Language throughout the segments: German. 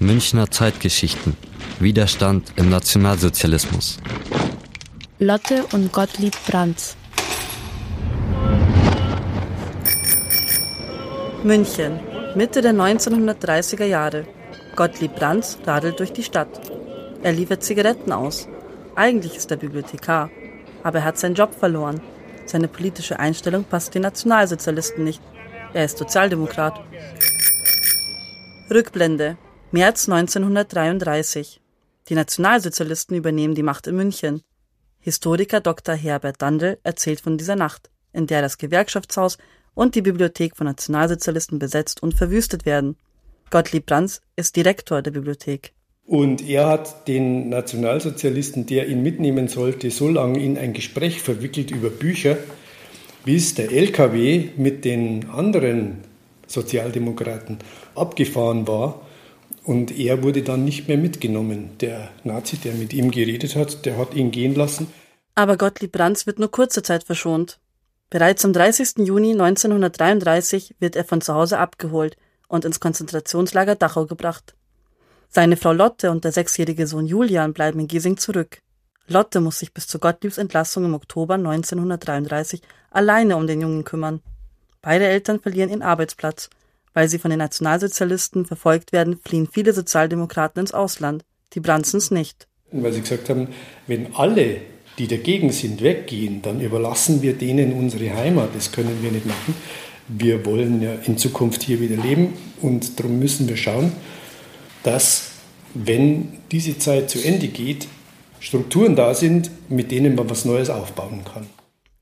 Münchner Zeitgeschichten. Widerstand im Nationalsozialismus. Lotte und Gottlieb Brandt. München, Mitte der 1930er Jahre. Gottlieb Brandt radelt durch die Stadt. Er liefert Zigaretten aus. Eigentlich ist er Bibliothekar, aber er hat seinen Job verloren. Seine politische Einstellung passt den Nationalsozialisten nicht. Er ist Sozialdemokrat. Rückblende. März 1933. Die Nationalsozialisten übernehmen die Macht in München. Historiker Dr. Herbert Dandel erzählt von dieser Nacht, in der das Gewerkschaftshaus und die Bibliothek von Nationalsozialisten besetzt und verwüstet werden. Gottlieb Brands ist Direktor der Bibliothek. Und er hat den Nationalsozialisten, der ihn mitnehmen sollte, so lange in ein Gespräch verwickelt über Bücher, bis der LKW mit den anderen Sozialdemokraten abgefahren war und er wurde dann nicht mehr mitgenommen. Der Nazi, der mit ihm geredet hat, der hat ihn gehen lassen. Aber Gottlieb Brands wird nur kurze Zeit verschont. Bereits am 30. Juni 1933 wird er von zu Hause abgeholt und ins Konzentrationslager Dachau gebracht. Seine Frau Lotte und der sechsjährige Sohn Julian bleiben in Giesing zurück. Lotte muss sich bis zu Gottliebs Entlassung im Oktober 1933 alleine um den Jungen kümmern. Beide Eltern verlieren ihren Arbeitsplatz weil sie von den Nationalsozialisten verfolgt werden, fliehen viele Sozialdemokraten ins Ausland, die Brandsens nicht. Weil sie gesagt haben, wenn alle, die dagegen sind, weggehen, dann überlassen wir denen unsere Heimat. Das können wir nicht machen. Wir wollen ja in Zukunft hier wieder leben und darum müssen wir schauen, dass, wenn diese Zeit zu Ende geht, Strukturen da sind, mit denen man was Neues aufbauen kann.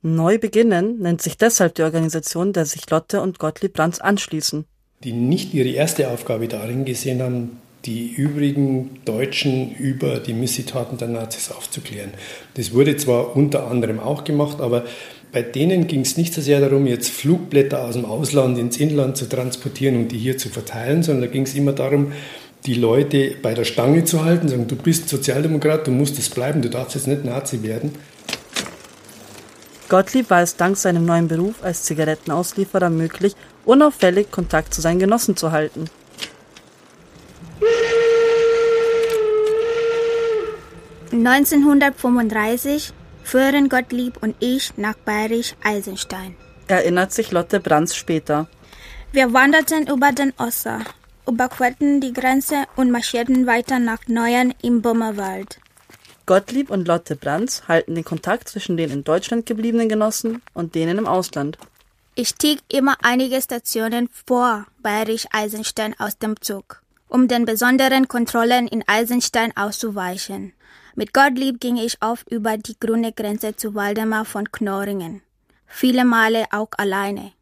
Neu beginnen nennt sich deshalb die Organisation, der sich Lotte und Gottlieb Brands anschließen die nicht ihre erste Aufgabe darin gesehen haben, die übrigen Deutschen über die Missetaten der Nazis aufzuklären. Das wurde zwar unter anderem auch gemacht, aber bei denen ging es nicht so sehr darum, jetzt Flugblätter aus dem Ausland ins Inland zu transportieren und die hier zu verteilen, sondern da ging es immer darum, die Leute bei der Stange zu halten, sagen, du bist Sozialdemokrat, du musst es bleiben, du darfst jetzt nicht Nazi werden. Gottlieb war es dank seinem neuen Beruf als Zigarettenauslieferer möglich, unauffällig Kontakt zu seinen Genossen zu halten. (1935) führen Gottlieb und ich nach Bayerisch Eisenstein. Erinnert sich Lotte Brands später. Wir wanderten über den Osser, überquerten die Grenze und marschierten weiter nach Neuern im Böhmerwald. Gottlieb und Lotte Brands halten den Kontakt zwischen den in Deutschland gebliebenen Genossen und denen im Ausland. Ich stieg immer einige Stationen vor Bayerisch Eisenstein aus dem Zug, um den besonderen Kontrollen in Eisenstein auszuweichen. Mit Gottlieb ging ich oft über die grüne Grenze zu Waldemar von Knöringen. Viele Male auch alleine.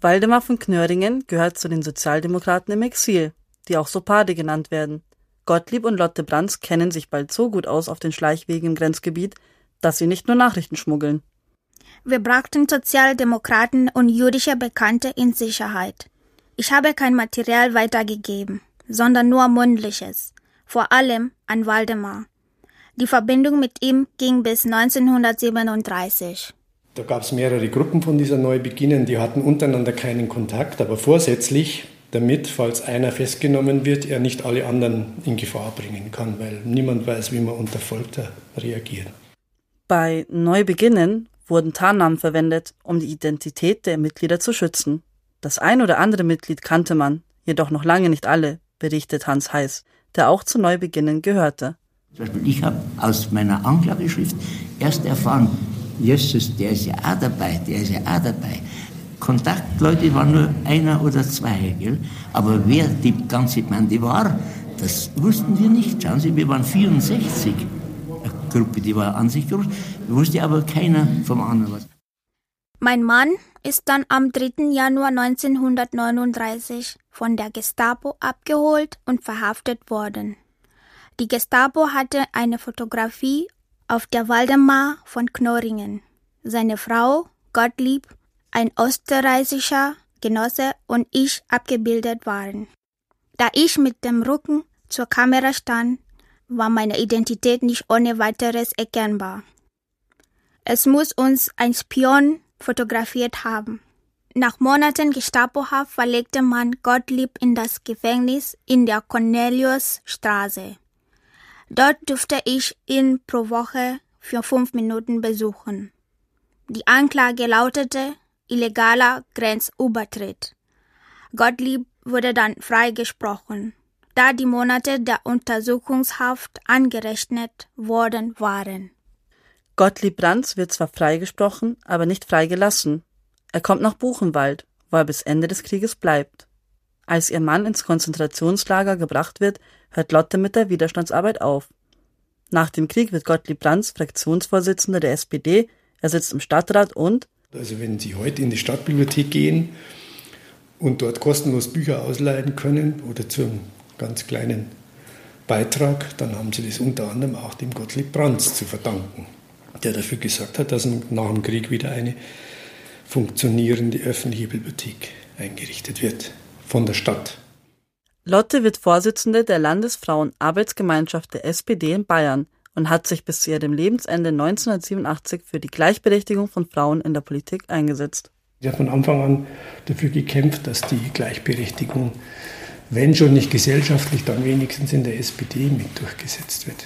Waldemar von Knöringen gehört zu den Sozialdemokraten im Exil, die auch Sopade genannt werden. Gottlieb und Lotte Brands kennen sich bald so gut aus auf den Schleichwegen im Grenzgebiet, dass sie nicht nur Nachrichten schmuggeln. Wir brachten Sozialdemokraten und jüdische Bekannte in Sicherheit. Ich habe kein Material weitergegeben, sondern nur mündliches, vor allem an Waldemar. Die Verbindung mit ihm ging bis 1937. Da gab es mehrere Gruppen von dieser Neubeginnen, die hatten untereinander keinen Kontakt, aber vorsätzlich damit, falls einer festgenommen wird, er nicht alle anderen in Gefahr bringen kann, weil niemand weiß, wie man unter Folter reagiert. Bei Neubeginnen wurden Tarnnamen verwendet, um die Identität der Mitglieder zu schützen. Das ein oder andere Mitglied kannte man, jedoch noch lange nicht alle, berichtet Hans Heiß, der auch zu Neubeginnen gehörte. Zum Beispiel, ich habe aus meiner Anklageschrift erst erfahren, Jesus, der ist ja auch dabei, der ist ja auch dabei. Kontaktleute waren nur einer oder zwei. Gell? Aber wer die ganze Bande war, das wussten wir nicht. Schauen Sie, wir waren 64. Eine Gruppe, die war an sich groß, wusste aber keiner vom anderen was. Mein Mann ist dann am 3. Januar 1939 von der Gestapo abgeholt und verhaftet worden. Die Gestapo hatte eine Fotografie auf der Waldemar von Knorringen. Seine Frau, Gottlieb, ein österreichischer Genosse und ich abgebildet waren. Da ich mit dem Rücken zur Kamera stand, war meine Identität nicht ohne weiteres erkennbar. Es muss uns ein Spion fotografiert haben. Nach Monaten Gestapohaft verlegte man Gottlieb in das Gefängnis in der Corneliusstraße. Dort durfte ich ihn pro Woche für fünf Minuten besuchen. Die Anklage lautete illegaler Grenzübertritt. Gottlieb wurde dann freigesprochen, da die Monate der Untersuchungshaft angerechnet worden waren. Gottlieb Brands wird zwar freigesprochen, aber nicht freigelassen. Er kommt nach Buchenwald, wo er bis Ende des Krieges bleibt. Als ihr Mann ins Konzentrationslager gebracht wird, hört Lotte mit der Widerstandsarbeit auf. Nach dem Krieg wird Gottlieb Brands Fraktionsvorsitzender der SPD, er sitzt im Stadtrat und Also wenn Sie heute in die Stadtbibliothek gehen und dort kostenlos Bücher ausleihen können oder zu einem ganz kleinen Beitrag, dann haben Sie das unter anderem auch dem Gottlieb Brands zu verdanken, der dafür gesorgt hat, dass nach dem Krieg wieder eine funktionierende öffentliche Bibliothek eingerichtet wird von der Stadt. Lotte wird Vorsitzende der Landesfrauenarbeitsgemeinschaft der SPD in Bayern und hat sich bis zu ihrem Lebensende 1987 für die Gleichberechtigung von Frauen in der Politik eingesetzt. Sie hat von Anfang an dafür gekämpft, dass die Gleichberechtigung, wenn schon nicht gesellschaftlich, dann wenigstens in der SPD mit durchgesetzt wird.